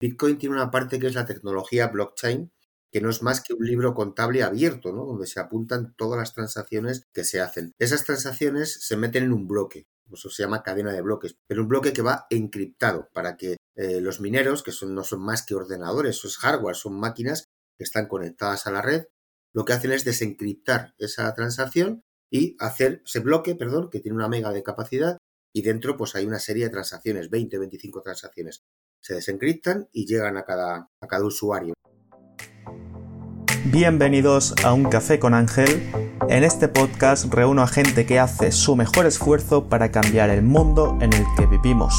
Bitcoin tiene una parte que es la tecnología blockchain, que no es más que un libro contable abierto, ¿no? Donde se apuntan todas las transacciones que se hacen. Esas transacciones se meten en un bloque, eso se llama cadena de bloques, pero un bloque que va encriptado para que eh, los mineros, que son, no son más que ordenadores, eso es hardware, son máquinas que están conectadas a la red, lo que hacen es desencriptar esa transacción y hacer ese bloque, perdón, que tiene una mega de capacidad y dentro pues hay una serie de transacciones, 20, 25 transacciones. Se desencriptan y llegan a cada, a cada usuario. Bienvenidos a Un Café con Ángel. En este podcast reúno a gente que hace su mejor esfuerzo para cambiar el mundo en el que vivimos.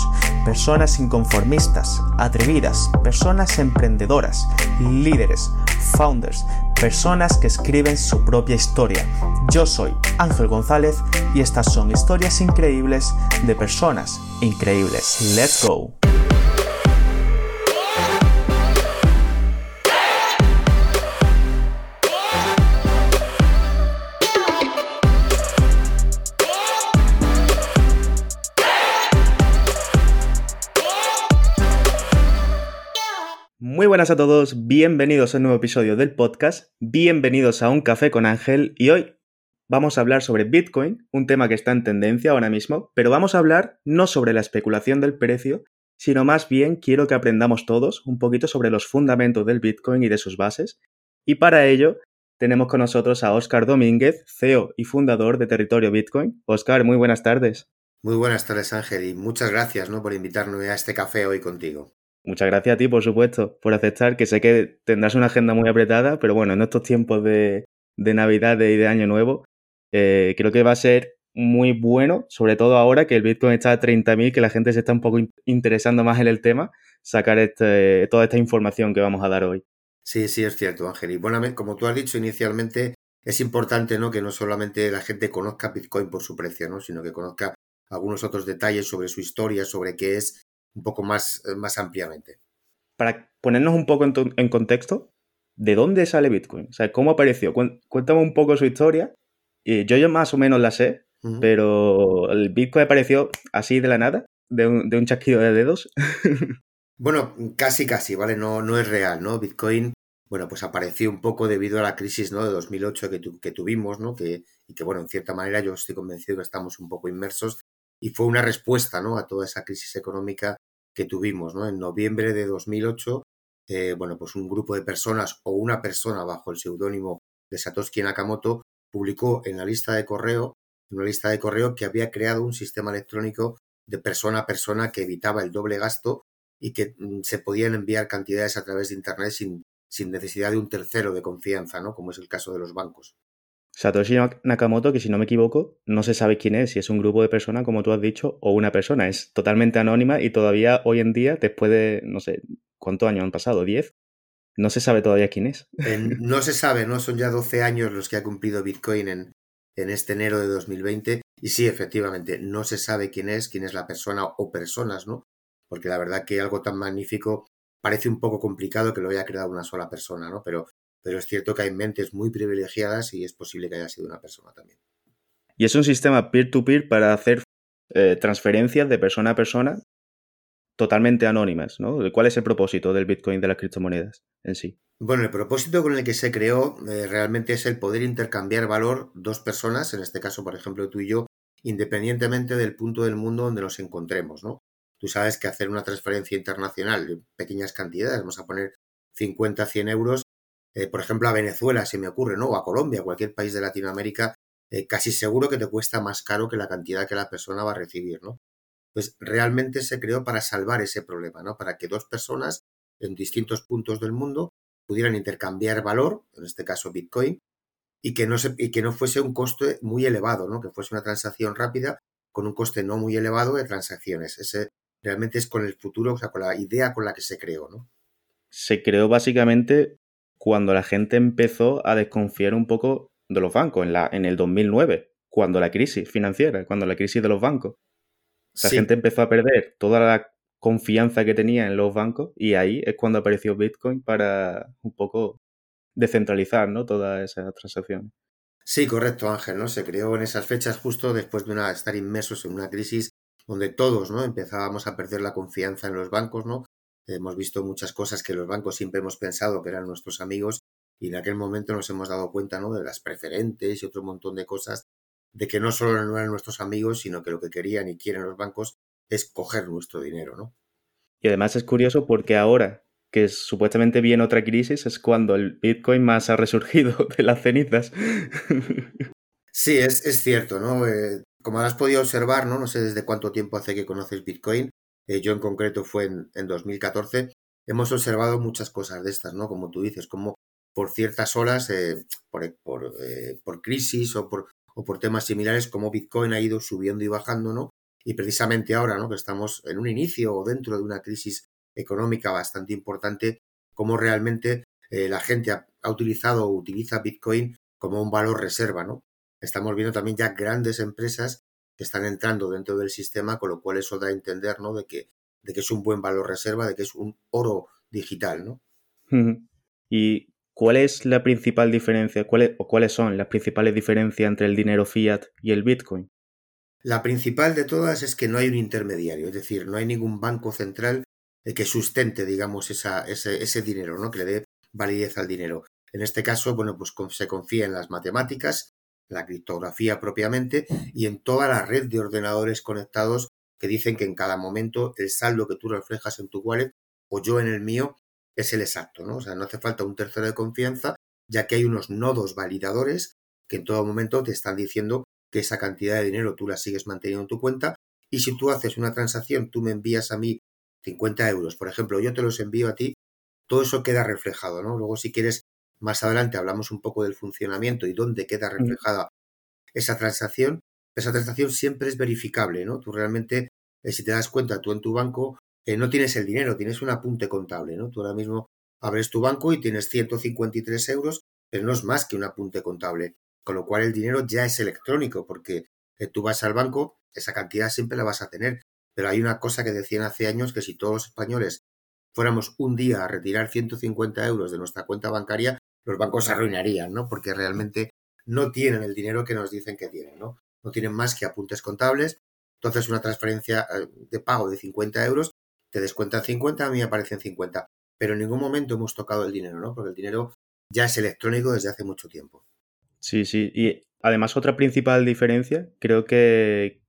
Personas inconformistas, atrevidas, personas emprendedoras, líderes, founders, personas que escriben su propia historia. Yo soy Ángel González y estas son historias increíbles de personas increíbles. Let's go. Muy buenas a todos, bienvenidos a un nuevo episodio del podcast, bienvenidos a Un Café con Ángel y hoy vamos a hablar sobre Bitcoin, un tema que está en tendencia ahora mismo, pero vamos a hablar no sobre la especulación del precio, sino más bien quiero que aprendamos todos un poquito sobre los fundamentos del Bitcoin y de sus bases. Y para ello tenemos con nosotros a Óscar Domínguez, CEO y fundador de Territorio Bitcoin. Óscar, muy buenas tardes. Muy buenas tardes Ángel y muchas gracias ¿no? por invitarme a este café hoy contigo. Muchas gracias a ti, por supuesto, por aceptar, que sé que tendrás una agenda muy apretada, pero bueno, en estos tiempos de, Navidad y de Año Nuevo, eh, creo que va a ser muy bueno, sobre todo ahora que el Bitcoin está a 30.000, que la gente se está un poco interesando más en el tema, sacar este, toda esta información que vamos a dar hoy. Sí, sí, es cierto, Ángel. Y bueno, como tú has dicho inicialmente, es importante ¿no? que no solamente la gente conozca Bitcoin por su precio, ¿no? sino que conozca algunos otros detalles sobre su historia, sobre qué es un poco más, eh, más ampliamente. Para ponernos un poco en, contexto, ¿de dónde sale Bitcoin? O sea, ¿cómo apareció? Cuéntame un poco su historia. Y yo, yo más o menos la sé, pero el Bitcoin apareció así de la nada, de un, de un chasquido de dedos. bueno, casi, casi, ¿vale? No, no es real, ¿no? Bitcoin, bueno, pues apareció un poco debido a la crisis, ¿no? De 2008 que, que tuvimos, ¿no? Que, y que, bueno, en cierta manera yo estoy convencido que estamos un poco inmersos y fue una respuesta ¿no? a toda esa crisis económica que tuvimos. ¿no? En noviembre de 2008, eh, bueno, pues un grupo de personas o una persona bajo el seudónimo de Satoshi Nakamoto publicó en la lista de correo, una lista de correo que había creado un sistema electrónico de persona a persona que evitaba el doble gasto y que mm, se podían enviar cantidades a través de Internet sin, sin necesidad de un tercero de confianza, ¿no? como es el caso de los bancos. Satoshi Nakamoto, que si no me equivoco, no se sabe quién es, si es un grupo de personas, como tú has dicho, o una persona. Es totalmente anónima y todavía hoy en día, después de, no sé, ¿cuántos años han pasado? ¿10? No se sabe todavía quién es. no se sabe, ¿no? Son ya 12 años los que ha cumplido Bitcoin en, en este enero de 2020. Y sí, efectivamente, no se sabe quién es, quién es la persona o personas, ¿no? Porque la verdad que algo tan magnífico parece un poco complicado que lo haya creado una sola persona, ¿no? Pero pero es cierto que hay mentes muy privilegiadas y es posible que haya sido una persona también. Y es un sistema peer-to-peer para hacer eh, transferencias de persona a persona totalmente anónimas, ¿no? ¿Cuál es el propósito del Bitcoin de las criptomonedas en sí? Bueno, el propósito con el que se creó eh, realmente es el poder intercambiar valor dos personas, en este caso, por ejemplo, tú y yo, independientemente del punto del mundo donde nos encontremos, ¿no? Tú sabes que hacer una transferencia internacional de pequeñas cantidades, vamos a poner 50, 100 euros, eh, por ejemplo, a Venezuela se me ocurre, ¿no? O a Colombia, cualquier país de Latinoamérica, eh, casi seguro que te cuesta más caro que la cantidad que la persona va a recibir, ¿no? Pues realmente se creó para salvar ese problema, ¿no? Para que dos personas en distintos puntos del mundo pudieran intercambiar valor, en este caso Bitcoin, y que no, se, y que no fuese un coste muy elevado, ¿no? Que fuese una transacción rápida con un coste no muy elevado de transacciones. Ese realmente es con el futuro, o sea, con la idea con la que se creó, ¿no? Se creó básicamente cuando la gente empezó a desconfiar un poco de los bancos, en, la, en el 2009, cuando la crisis financiera, cuando la crisis de los bancos. La gente empezó a perder toda la confianza que tenía en los bancos y ahí es cuando apareció Bitcoin para un poco descentralizar ¿no? todas esas transacciones. Sí, correcto, Ángel, ¿no? Se creó en esas fechas justo después de una, estar inmersos en una crisis donde todos, ¿no? Empezábamos a perder la confianza en los bancos, ¿no? Hemos visto muchas cosas que los bancos siempre hemos pensado que eran nuestros amigos y en aquel momento nos hemos dado cuenta ¿no? de las preferentes y otro montón de cosas, de que no solo no eran nuestros amigos, sino que lo que querían y quieren los bancos es coger nuestro dinero, ¿no? Y además es curioso porque ahora que supuestamente viene otra crisis es cuando el Bitcoin más ha resurgido de las cenizas. Sí, es, es cierto, ¿no? Eh, como has podido observar, ¿no? No sé desde cuánto tiempo hace que conoces Bitcoin, eh, yo en concreto fue en, en 2014, hemos observado muchas cosas de estas, ¿no? Como tú dices, como por ciertas olas, eh, por, por, por, crisis o por, o por temas similares, como Bitcoin ha ido subiendo y bajando, ¿no? Y precisamente ahora, ¿no? Que estamos en un inicio o dentro de una crisis económica bastante importante, como realmente eh, la gente ha, ha, utilizado o utiliza Bitcoin como un valor reserva, ¿no? Estamos viendo también ya grandes empresas que están entrando dentro del sistema, con lo cual eso da a entender, ¿no? De que, de que es un buen valor reserva, de que es un oro digital, ¿no? ¿Y cuál es la principal diferencia, cuál o cuáles son las principales diferencias entre el dinero fiat y el Bitcoin? La principal de todas es que no hay un intermediario, es decir, no hay ningún banco central que sustente, digamos, esa, ese, ese dinero, ¿no? Que le dé validez al dinero. En este caso, bueno, pues se confía en las matemáticas, la criptografía propiamente y en toda la red de ordenadores conectados que dicen que en cada momento el saldo que tú reflejas en tu wallet o yo en el mío es el exacto, ¿no? O sea, no hace falta un tercero de confianza, ya que hay unos nodos validadores que en todo momento te están diciendo que esa cantidad de dinero tú la sigues manteniendo en tu cuenta y si tú haces una transacción, tú me envías a mí 50 euros, por ejemplo, yo te los envío a ti, todo eso queda reflejado, ¿no? Luego, si quieres, más adelante hablamos un poco del funcionamiento y dónde queda reflejada esa transacción. Esa transacción siempre es verificable, ¿no? Tú realmente, eh, si te das cuenta, tú en tu banco eh, no tienes el dinero, tienes un apunte contable, ¿no? Tú ahora mismo abres tu banco y tienes 153 euros, pero no es más que un apunte contable, con lo cual el dinero ya es electrónico, porque eh, tú vas al banco, esa cantidad siempre la vas a tener, pero hay una cosa que decían hace años que si todos los españoles fuéramos un día a retirar 150 euros de nuestra cuenta bancaria, los bancos se arruinarían, ¿no? Porque realmente no tienen el dinero que nos dicen que tienen, ¿no? No tienen más que apuntes contables. Entonces, una transferencia eh, de pago de 50 euros, te descuentan 50, a mí me aparecen 50. Pero en ningún momento hemos tocado el dinero, ¿no? Porque el dinero ya es electrónico desde hace mucho tiempo. Sí, sí. Y además, otra principal diferencia, creo que,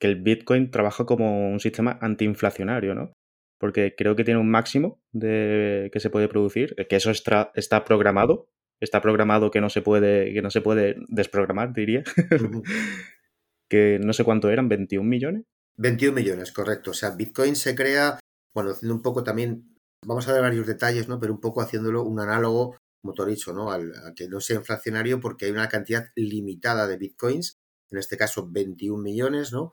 que el Bitcoin trabaja como un sistema antiinflacionario, ¿no? Porque creo que tiene un máximo de que se puede producir, que eso está, está programado, está programado que no se puede, que no se puede desprogramar, diría. que no sé cuánto eran, 21 millones. 21 millones, correcto. O sea, Bitcoin se crea, bueno, haciendo un poco también, vamos a ver varios detalles, ¿no? Pero un poco haciéndolo un análogo, como dicho, ¿no? Al, a que no sea inflacionario porque hay una cantidad limitada de Bitcoins, en este caso 21 millones, ¿no?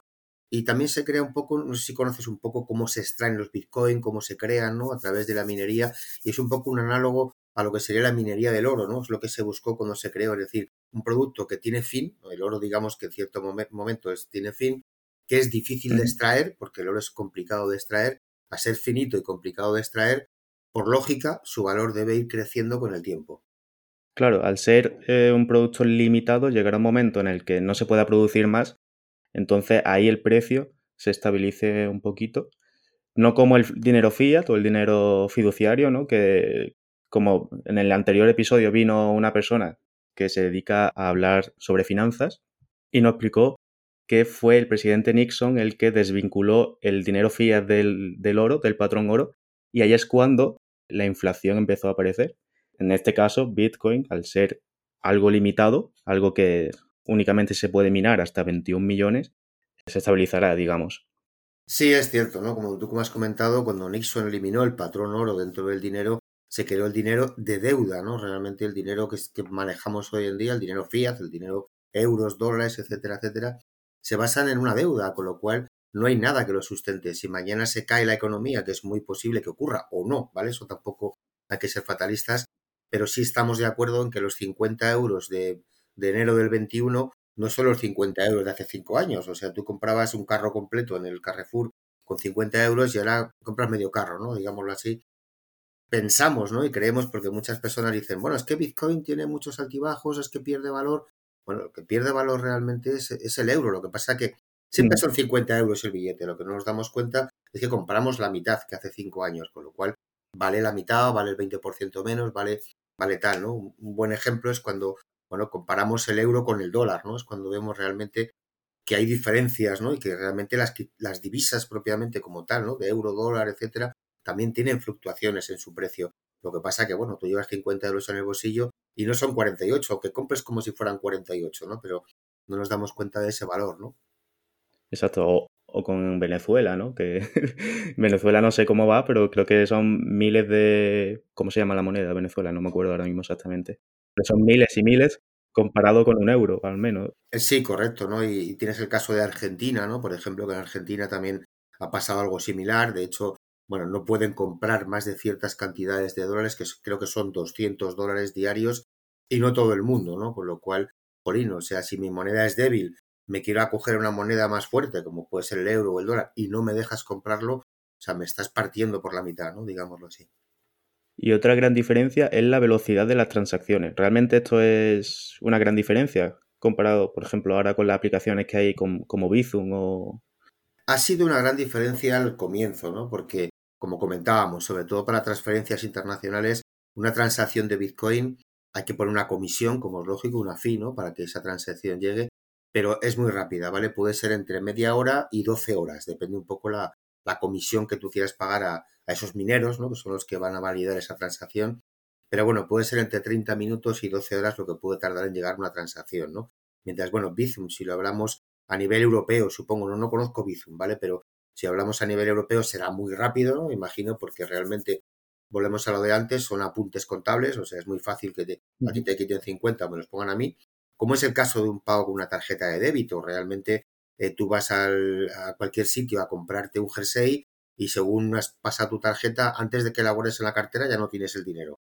Y también se crea un poco, no sé si conoces un poco cómo se extraen los Bitcoin, cómo se crean, ¿no? A través de la minería. Y es un poco un análogo a lo que sería la minería del oro, ¿no? Es lo que se buscó cuando se creó, es decir, un producto que tiene fin, el oro digamos que en cierto momento es, tiene fin, que es difícil de extraer, porque el oro es complicado de extraer, a ser finito y complicado de extraer, por lógica, su valor debe ir creciendo con el tiempo. Claro, al ser eh, un producto limitado, llegará un momento en el que no se pueda producir más entonces ahí el precio se estabilice un poquito. No como el dinero fiat o el dinero fiduciario, ¿no? Que como en el anterior episodio vino una persona que se dedica a hablar sobre finanzas y nos explicó que fue el presidente Nixon el que desvinculó el dinero fiat del, oro, del patrón oro, y ahí es cuando la inflación empezó a aparecer. En este caso, Bitcoin, al ser algo limitado, algo que únicamente se puede minar hasta 21 millones, se estabilizará, digamos. Sí, es cierto, ¿no? Como tú como has comentado, cuando Nixon eliminó el patrón oro dentro del dinero, se creó el dinero de deuda, ¿no? Realmente el dinero que, que manejamos hoy en día, el dinero fiat, el dinero euros, dólares, etcétera, etcétera, se basan en una deuda, con lo cual no hay nada que lo sustente. Si mañana se cae la economía, que es muy posible que ocurra o no, ¿vale? Eso tampoco hay que ser fatalistas, pero sí estamos de acuerdo en que los 50 euros de de enero del 21 no son los 50 euros de hace 5 años. O sea, tú comprabas un carro completo en el Carrefour con 50 euros y ahora compras medio carro, ¿no? Digámoslo así. Pensamos, ¿no? Y creemos porque muchas personas dicen, bueno, es que Bitcoin tiene muchos altibajos, es que pierde valor. Bueno, lo que pierde valor realmente es, es el euro. Lo que pasa que siempre son 50 euros el billete. Lo que no nos damos cuenta es que compramos la mitad que hace 5 años, con lo cual vale la mitad, vale el 20% menos, vale, vale tal, ¿no? Un buen ejemplo es cuando, bueno, comparamos el euro con el dólar, ¿no? Es cuando vemos realmente que hay diferencias, ¿no? Y que realmente las, las divisas propiamente como tal, ¿no? De euro, dólar, etcétera, también tienen fluctuaciones en su precio. Lo que pasa que, bueno, tú llevas 50 euros en el bolsillo y no son 48, aunque compres como si fueran 48, ¿no? Pero no nos damos cuenta de ese valor, ¿no? Exacto. O, con Venezuela, ¿no? Que Venezuela no sé cómo va, pero creo que son miles de... ¿Cómo se llama la moneda Venezuela? No me acuerdo ahora mismo exactamente. Son miles y miles comparado con un euro, al menos. Eh, sí, correcto, ¿no? Y, tienes el caso de Argentina, ¿no? Por ejemplo, que en Argentina también ha pasado algo similar. De hecho, bueno, no pueden comprar más de ciertas cantidades de dólares, que creo que son 200 dólares diarios, y no todo el mundo, ¿no? Con lo cual, Polino, o sea, si mi moneda es débil, me quiero acoger una moneda más fuerte, como puede ser el euro o el dólar, y no me dejas comprarlo, o sea, me estás partiendo por la mitad, ¿no? Digámoslo así. Y otra gran diferencia es la velocidad de las transacciones. ¿Realmente esto es una gran diferencia comparado, por ejemplo, ahora con las aplicaciones que hay como, como Bizum o... Ha sido una gran diferencia al comienzo, ¿no? Porque como comentábamos, sobre todo para transferencias internacionales, una transacción de Bitcoin hay que poner una comisión, como es lógico, una fee, ¿no? Para que esa transacción llegue, pero es muy rápida, ¿vale? Puede ser entre media hora y 12 horas, depende un poco la, la comisión que tú quieras pagar a, a, esos mineros, ¿no? Que son los que van a validar esa transacción. Pero bueno, puede ser entre 30 minutos y 12 horas lo que puede tardar en llegar una transacción, ¿no? Mientras, bueno, Bizum, si lo hablamos a nivel europeo, supongo, no, no conozco Bizum, ¿vale? Pero si hablamos a nivel europeo será muy rápido, ¿no? imagino, porque realmente volvemos a lo de antes, son apuntes contables, o sea, es muy fácil que te, a ti te quiten 50 o me los pongan a mí. Como es el caso de un pago con una tarjeta de débito, realmente eh, tú vas al, a cualquier sitio a comprarte un jersey y según pasa tu tarjeta, antes de que elabores en la cartera ya no tienes el dinero.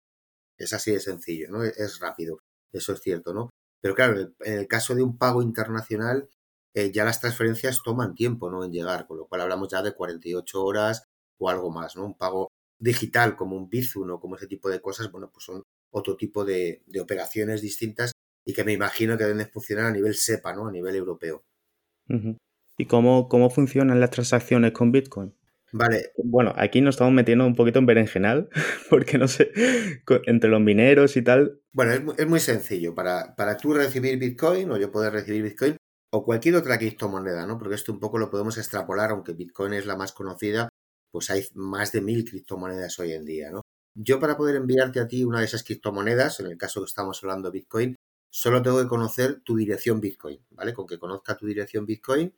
Es así de sencillo, ¿no? Es rápido, eso es cierto, ¿no? Pero claro, en el caso de un pago internacional, eh, ya las transferencias toman tiempo ¿no? en llegar, con lo cual hablamos ya de 48 horas o algo más, ¿no? Un pago digital como un Bizum como ese tipo de cosas, bueno, pues son otro tipo de, de operaciones distintas y que me imagino que deben funcionar a nivel SEPA, ¿no? A nivel europeo. ¿Y cómo, cómo funcionan las transacciones con Bitcoin? Vale. Bueno, aquí nos estamos metiendo un poquito en berenjenal, porque no sé, entre los mineros y tal. Bueno, es, es muy sencillo. Para, para tú recibir Bitcoin o yo poder recibir Bitcoin, o cualquier otra criptomoneda, ¿no? Porque esto un poco lo podemos extrapolar, aunque Bitcoin es la más conocida, pues hay más de mil criptomonedas hoy en día, ¿no? Yo para poder enviarte a ti una de esas criptomonedas, en el caso que estamos hablando de Bitcoin, solo tengo que conocer tu dirección Bitcoin, ¿vale? Con que conozca tu dirección Bitcoin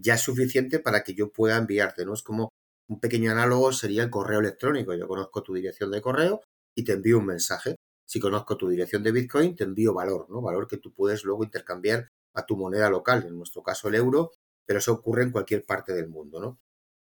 ya es suficiente para que yo pueda enviarte, ¿no? Es como un pequeño análogo sería el correo electrónico. Yo conozco tu dirección de correo y te envío un mensaje. Si conozco tu dirección de Bitcoin, te envío valor, ¿no? Valor que tú puedes luego intercambiar a tu moneda local, en nuestro caso el euro, pero eso ocurre en cualquier parte del mundo, ¿no?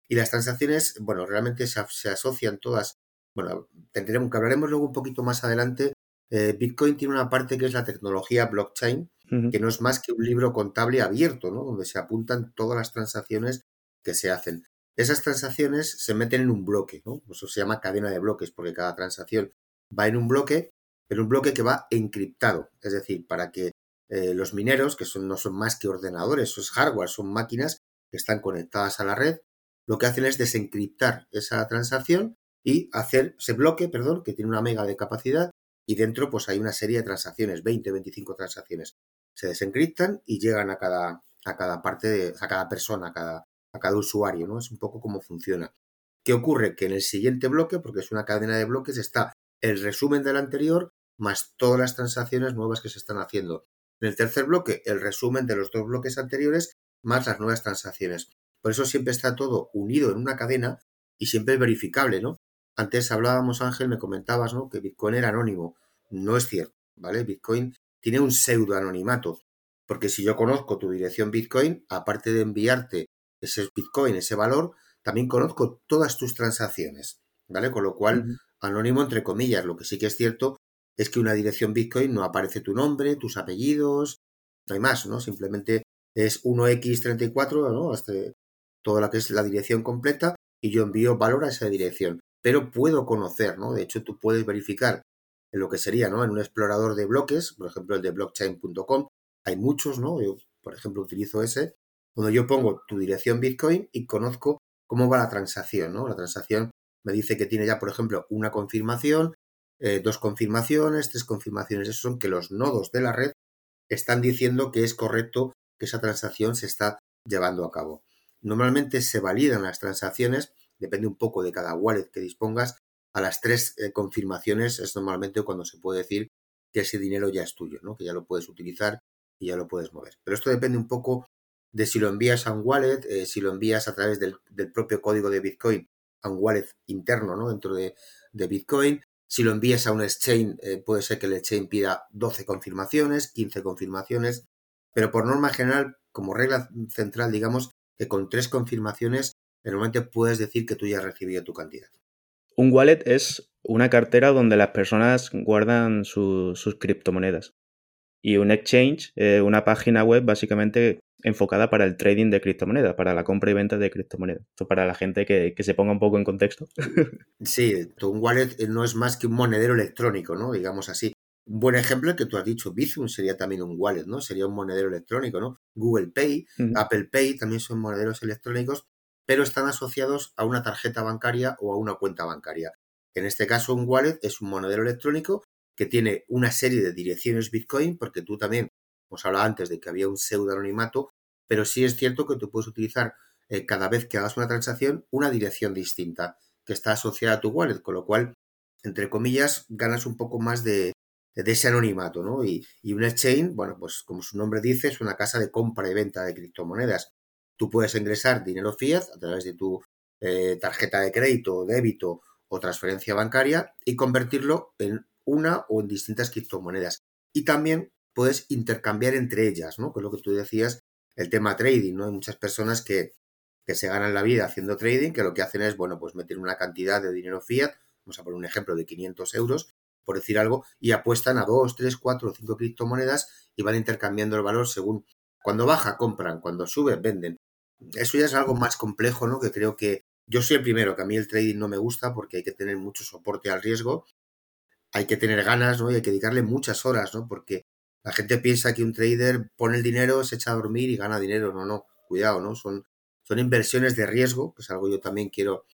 Y las transacciones, bueno, realmente se, se asocian todas, bueno, tendremos que hablaremos luego un poquito más adelante. Eh, Bitcoin tiene una parte que es la tecnología blockchain, uh -huh. que no es más que un libro contable abierto, ¿no? Donde se apuntan todas las transacciones que se hacen. Esas transacciones se meten en un bloque, ¿no? Eso se llama cadena de bloques, porque cada transacción va en un bloque, pero un bloque que va encriptado. Es decir, para que eh, los mineros, que son, no son más que ordenadores, eso es hardware, son máquinas que están conectadas a la red, lo que hacen es desencriptar esa transacción y hacer ese bloque, perdón, que tiene una mega de capacidad y dentro pues hay una serie de transacciones, 20, 25 transacciones. Se desencriptan y llegan a cada, a cada parte, de, a cada persona, a cada, a cada usuario, ¿no? Es un poco cómo funciona. ¿Qué ocurre? Que en el siguiente bloque, porque es una cadena de bloques, está el resumen del anterior más todas las transacciones nuevas que se están haciendo. En el tercer bloque, el resumen de los dos bloques anteriores más las nuevas transacciones. Por eso siempre está todo unido en una cadena y siempre es verificable, ¿no? Antes hablábamos, Ángel, me comentabas, ¿no? Que Bitcoin era anónimo. No es cierto, ¿vale? Bitcoin tiene un pseudo anonimato. Porque si yo conozco tu dirección Bitcoin, aparte de enviarte ese Bitcoin, ese valor, también conozco todas tus transacciones, ¿vale? Con lo cual, uh -huh. anónimo entre comillas. Lo que sí que es cierto es que una dirección Bitcoin no aparece tu nombre, tus apellidos, no hay más, ¿no? Simplemente es 1x34, ¿no? Este, toda la que es la dirección completa y yo envío valor a esa dirección. Pero puedo conocer, ¿no? De hecho, tú puedes verificar en lo que sería, ¿no? En un explorador de bloques, por ejemplo, el de blockchain.com, hay muchos, ¿no? Yo, por ejemplo, utilizo ese, donde yo pongo tu dirección Bitcoin y conozco cómo va la transacción, ¿no? La transacción me dice que tiene ya, por ejemplo, una confirmación, eh, dos confirmaciones, tres confirmaciones. Esos son que los nodos de la red están diciendo que es correcto que esa transacción se está llevando a cabo. Normalmente se validan las transacciones, depende un poco de cada wallet que dispongas, a las tres eh, confirmaciones es normalmente cuando se puede decir que ese dinero ya es tuyo, ¿no? que ya lo puedes utilizar y ya lo puedes mover. Pero esto depende un poco de si lo envías a un wallet, eh, si lo envías a través del, propio código de Bitcoin a un wallet interno ¿no? dentro de, Bitcoin. Si lo envías a un exchange, eh, puede ser que el exchange pida 12 confirmaciones, 15 confirmaciones, pero por norma general, como regla central, digamos que con tres confirmaciones, normalmente puedes decir que tú ya has recibido tu cantidad. Un wallet es una cartera donde las personas guardan sus criptomonedas. Y un exchange, eh, una página web básicamente enfocada para el trading de criptomonedas, para la compra y venta de criptomonedas. Esto para la gente que, se ponga un poco en contexto. sí, un wallet no es más que un monedero electrónico, ¿no? Digamos así. Un buen ejemplo que tú has dicho, Bizum sería también un wallet, ¿no? Sería un monedero electrónico, ¿no? Google Pay, Apple Pay también son monederos electrónicos, pero están asociados a una tarjeta bancaria o a una cuenta bancaria. En este caso, un wallet es un monedero electrónico que tiene una serie de direcciones Bitcoin, porque tú también, hemos hablado antes de que había un pseudonimimato, pero sí es cierto que tú puedes utilizar eh, cada vez que hagas una transacción una dirección distinta que está asociada a tu wallet, con lo cual, entre comillas, ganas un poco más de, ese anonimato, ¿no? Y, y un exchange, bueno, pues como su nombre dice, es una casa de compra y venta de criptomonedas. Tú puedes ingresar dinero fiat a través de tu eh, tarjeta de crédito, débito o transferencia bancaria y convertirlo en una o en distintas criptomonedas. Y también puedes intercambiar entre ellas, ¿no? Que es lo que tú decías, el tema trading, ¿no? Hay muchas personas que, que se ganan la vida haciendo trading, que lo que hacen es, bueno, pues meter una cantidad de dinero fiat, vamos a poner un ejemplo de 500 euros, por decir algo, y apuestan a 2, 3, 4 o 5 criptomonedas y van intercambiando el valor según cuando baja, compran, cuando sube, venden. Eso ya es algo más complejo, ¿no? Que creo que yo soy el primero, que a mí el trading no me gusta porque hay que tener mucho soporte al riesgo hay que tener ganas, ¿no? Y hay que dedicarle muchas horas, ¿no? Porque la gente piensa que un trader pone el dinero, se echa a dormir y gana dinero. No, no, cuidado, ¿no? Son, son inversiones de riesgo, que es algo yo también quiero,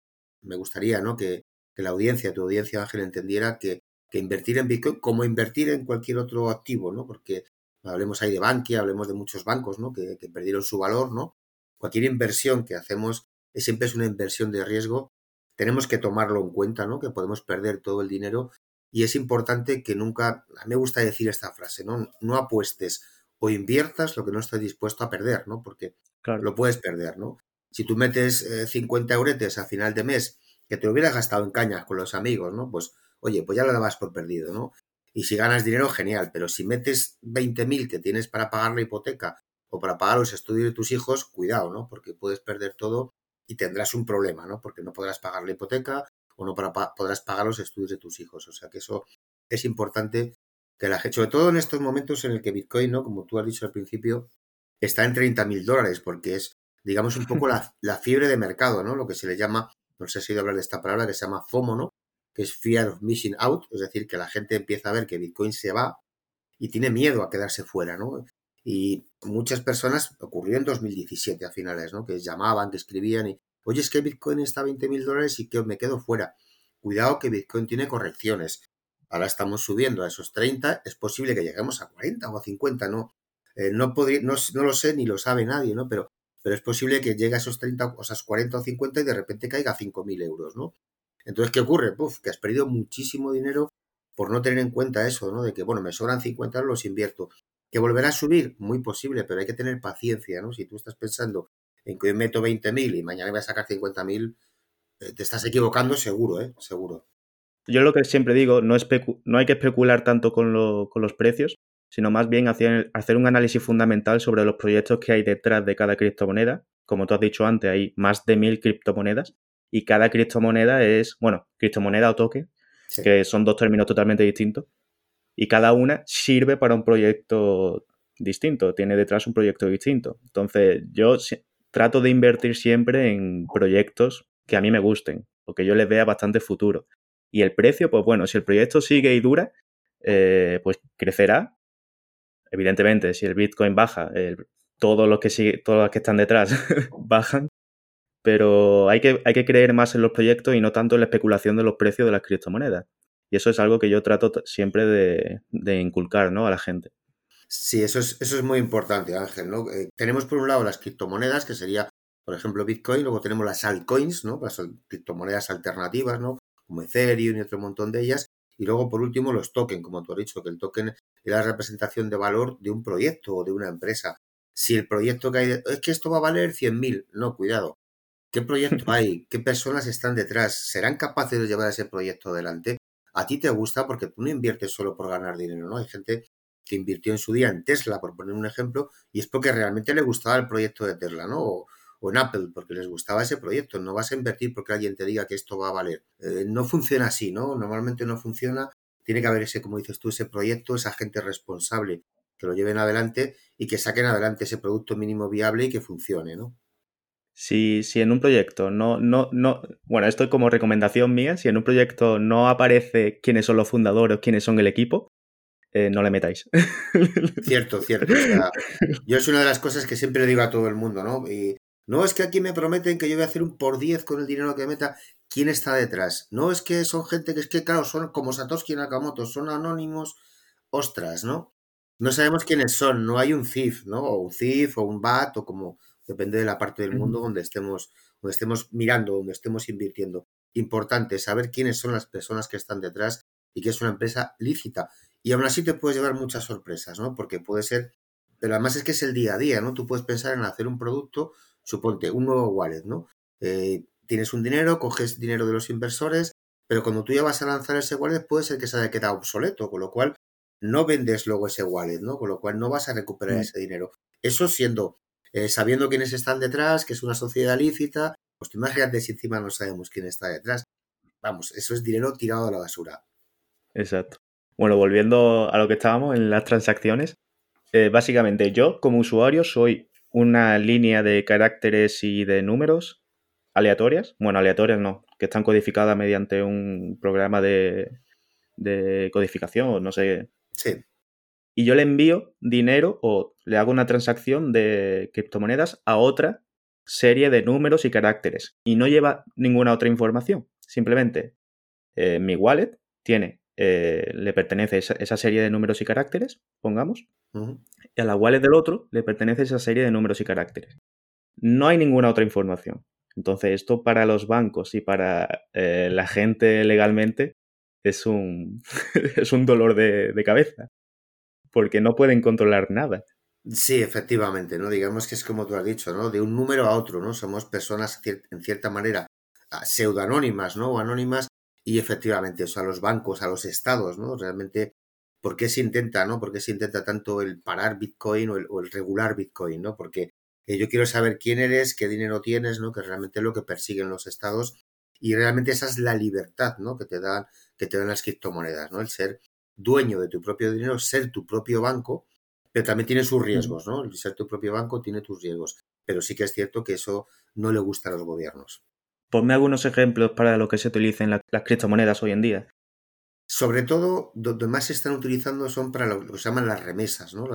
me gustaría, ¿no? Que, la audiencia, tu audiencia, Ángel, entendiera que, que, invertir en Bitcoin, como invertir en cualquier otro activo, ¿no? Porque hablemos ahí de Bankia, hablemos de muchos bancos, ¿no? Que, que perdieron su valor, ¿no? Cualquier inversión que hacemos es, siempre es una inversión de riesgo. Tenemos que tomarlo en cuenta, ¿no? Que podemos perder todo el dinero y es importante que nunca, a mí me gusta decir esta frase, ¿no? No apuestes o inviertas lo que no estás dispuesto a perder, ¿no? Porque lo puedes perder, ¿no? Si tú metes 50 eh, euretes a final de mes que te hubieras gastado en cañas con los amigos, ¿no? Pues, oye, pues ya lo dabas por perdido, ¿no? Y si ganas dinero, genial, pero si metes 20.000 que tienes para pagar la hipoteca o para pagar los estudios de tus hijos, cuidado, ¿no? Porque puedes perder todo y tendrás un problema, ¿no? Porque no podrás pagar la hipoteca, o no para, podrás pagar los estudios de tus hijos. O sea que eso es importante que la gente, sobre todo en estos momentos en el que Bitcoin, ¿no? Como tú has dicho al principio, está en 30 mil dólares, porque es, digamos, un poco la, la, fiebre de mercado, ¿no? Lo que se le llama, no sé si he oído hablar de esta palabra, que se llama FOMO, ¿no? Que es Fear of Missing Out, es decir, que la gente empieza a ver que Bitcoin se va y tiene miedo a quedarse fuera, ¿no? Y muchas personas, ocurrió en 2017 a finales, ¿no? Que llamaban, que escribían y, oye, es que Bitcoin está a 20 mil dólares y que me quedo fuera. Cuidado que Bitcoin tiene correcciones. Ahora estamos subiendo a esos 30, es posible que lleguemos a 40 o a 50, ¿no? Eh, no, podría, no, lo sé ni lo sabe nadie, ¿no? Pero, pero es posible que llegue a esos 30, o esas 40 o 50 y de repente caiga a 5.000 euros, ¿no? Entonces, ¿qué ocurre? Puf, que has perdido muchísimo dinero por no tener en cuenta eso, ¿no? De que, bueno, me sobran 50, los invierto. ¿Que volverá a subir? Muy posible, pero hay que tener paciencia, ¿no? Si tú estás pensando en que hoy meto 20.000 y mañana voy a sacar 50.000, eh, te estás equivocando seguro, ¿eh? Seguro. Yo lo que siempre digo, no, no hay que especular tanto con, los precios, sino más bien hacer, hacer un análisis fundamental sobre los proyectos que hay detrás de cada criptomoneda. Como tú has dicho antes, hay más de mil criptomonedas y cada criptomoneda es, bueno, criptomoneda o token, que son dos términos totalmente distintos, y cada una sirve para un proyecto distinto, tiene detrás un proyecto distinto. Entonces, yo trato de invertir siempre en proyectos que a mí me gusten o que yo les vea bastante futuro. Y el precio, pues bueno, si el proyecto sigue y dura, eh, pues crecerá. Evidentemente, si el Bitcoin baja, todos los que todos los que están detrás bajan. pero hay que, hay que creer más en los proyectos y no tanto en la especulación de los precios de las criptomonedas. Y eso es algo que yo trato siempre de, inculcar ¿no? a la gente. Sí, eso es, eso es muy importante, Ángel. ¿no? Eh, tenemos por un lado las criptomonedas, que sería, por ejemplo, Bitcoin, luego tenemos las altcoins, ¿no? las criptomonedas alternativas, ¿no? como Ethereum y otro montón de ellas. Y luego, por último, los tokens, como tú has dicho, que el token es la representación de valor de un proyecto o de una empresa. Si el proyecto que hay, es que esto va a valer 100.000, no, cuidado. ¿Qué proyecto hay? ¿Qué personas están detrás? ¿Serán capaces de llevar ese proyecto adelante? A ti te gusta porque tú no inviertes solo por ganar dinero, ¿no? Hay gente que invirtió en su día en Tesla, por poner un ejemplo, y es porque realmente le gustaba el proyecto de Tesla, ¿no? O, en Apple, porque les gustaba ese proyecto. No vas a invertir porque alguien te diga que esto va a valer. Eh, no funciona así, ¿no? Normalmente no funciona. Tiene que haber ese, como dices tú, ese proyecto, esa gente responsable que lo lleven adelante y que saquen adelante ese producto mínimo viable y que funcione, ¿no? Si, si en un proyecto no, no, no, bueno, esto es como recomendación mía, si en un proyecto no aparece quiénes son los fundadores, quiénes son el equipo, eh, no le metáis. Cierto, cierto. yo es una de las cosas que siempre digo a todo el mundo, ¿no? Y no es que aquí me prometen que yo voy a hacer un por 10 con el dinero que meta. ¿Quién está detrás? No es que son gente que es que, claro, son como Satoshi Nakamoto, son anónimos. Ostras, ¿no? No sabemos quiénes son, no hay un CIF, ¿no? O un CIF o un BAT o como depende de la parte del mundo donde estemos, donde estemos mirando, donde estemos invirtiendo. Importante saber quiénes son las personas que están detrás y que es una empresa lícita. Y aún así te puedes llevar muchas sorpresas, ¿no? Porque puede ser, pero además es que es el día a día, ¿no? Tú puedes pensar en hacer un producto, suponte, un nuevo wallet, ¿no? Eh, tienes un dinero, coges dinero de los inversores, pero cuando tú ya vas a lanzar ese wallet puede ser que se haya quedado obsoleto, con lo cual no vendes luego ese wallet, ¿no? Con lo cual no vas a recuperar mm. ese dinero. Eso siendo eh, sabiendo quiénes están detrás, que es una sociedad lícita, pues tú imagínate si encima no sabemos quién está detrás. Vamos, eso es dinero tirado a la basura. Exacto. Bueno, volviendo a lo que estábamos en las transacciones, eh, básicamente yo como usuario soy una línea de caracteres y de números aleatorias. Bueno, aleatorias no, que están codificadas mediante un programa de, de codificación, no sé. Sí y yo le envío dinero o le hago una transacción de criptomonedas a otra serie de números y caracteres y no lleva ninguna otra información. Simplemente eh, mi wallet tiene, eh, le pertenece esa, serie de números y caracteres, pongamos, y a la wallet del otro le pertenece esa serie de números y caracteres. No hay ninguna otra información. Entonces, esto para los bancos y para eh, la gente legalmente es un, es un dolor de cabeza porque no pueden controlar nada. Sí, efectivamente, ¿no? Digamos que es como tú has dicho, ¿no? De un número a otro, ¿no? Somos personas en cierta manera pseudoanónimas, ¿no? O anónimas y efectivamente, o sea, los bancos, a los estados, ¿no? Realmente, ¿por qué se intenta, ¿no? ¿Por qué se intenta tanto el parar Bitcoin o el, regular Bitcoin, ¿no? Porque eh, yo quiero saber quién eres, qué dinero tienes, ¿no? Que realmente es lo que persiguen los estados y realmente esa es la libertad, ¿no? Que te dan, que te dan las criptomonedas, ¿no? El ser dueño de tu propio dinero, ser tu propio banco, pero también tiene sus riesgos, ¿no? El ser tu propio banco tiene tus riesgos, pero sí que es cierto que eso no le gusta a los gobiernos. Ponme algunos ejemplos para lo que se utilizan las criptomonedas hoy en día. Sobre todo, donde más se están utilizando son para lo que se llaman las remesas, ¿no?